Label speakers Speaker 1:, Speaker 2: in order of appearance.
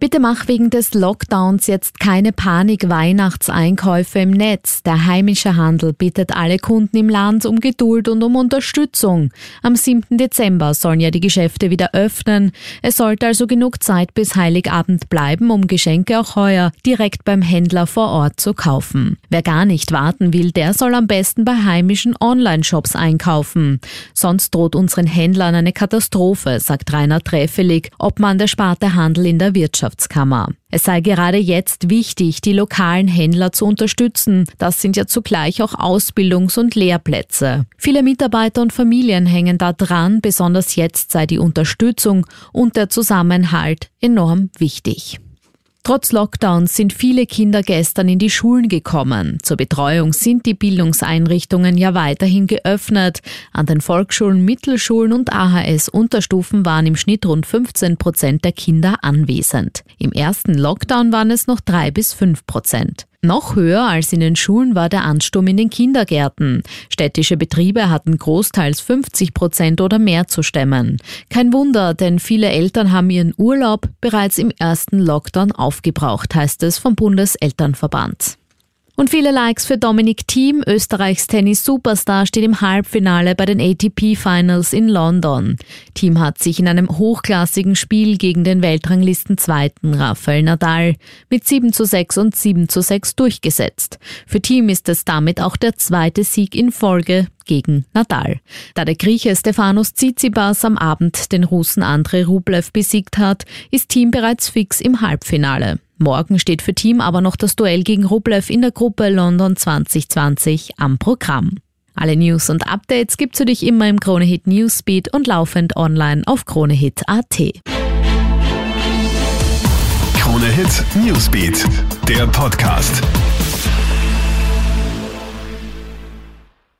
Speaker 1: Bitte mach wegen des Lockdowns jetzt keine Panik-Weihnachtseinkäufe im Netz. Der heimische Handel bittet alle Kunden im Land um Geduld und um Unterstützung. Am 7. Dezember sollen ja die Geschäfte wieder öffnen. Es sollte also genug Zeit bis Heiligabend bleiben, um Geschenke auch heuer direkt beim Händler vor Ort zu kaufen. Wer gar nicht warten will, der soll am besten bei heimischen Online-Shops einkaufen. Sonst droht unseren Händlern eine Katastrophe, sagt Rainer Treffelig, Obmann der Sparte Handel in der Wirtschaft. Wirtschaftskammer. Es sei gerade jetzt wichtig, die lokalen Händler zu unterstützen. Das sind ja zugleich auch Ausbildungs- und Lehrplätze. Viele Mitarbeiter und Familien hängen da dran, besonders jetzt sei die Unterstützung und der Zusammenhalt enorm wichtig. Trotz Lockdowns sind viele Kinder gestern in die Schulen gekommen. Zur Betreuung sind die Bildungseinrichtungen ja weiterhin geöffnet. An den Volksschulen, Mittelschulen und AHS-Unterstufen waren im Schnitt rund 15 Prozent der Kinder anwesend. Im ersten Lockdown waren es noch drei bis fünf Prozent. Noch höher als in den Schulen war der Ansturm in den Kindergärten. Städtische Betriebe hatten großteils 50 Prozent oder mehr zu stemmen. Kein Wunder, denn viele Eltern haben ihren Urlaub bereits im ersten Lockdown aufgebraucht, heißt es vom Bundeselternverband. Und viele Likes für Dominik Thiem, Österreichs Tennis-Superstar, steht im Halbfinale bei den ATP Finals in London. Thiem hat sich in einem hochklassigen Spiel gegen den Weltranglisten-Zweiten Rafael Nadal mit 7 zu 6 und 7 zu 6 durchgesetzt. Für Thiem ist es damit auch der zweite Sieg in Folge gegen Nadal. Da der Grieche Stefanos Tsitsipas am Abend den Russen Andrei Rublev besiegt hat, ist Team bereits fix im Halbfinale. Morgen steht für Team aber noch das Duell gegen Rublev in der Gruppe London 2020 am Programm. Alle News und Updates gibt's für dich immer im Kronehit Newsbeat und laufend online auf kronehit.at.
Speaker 2: Kronehit Newsbeat, der Podcast.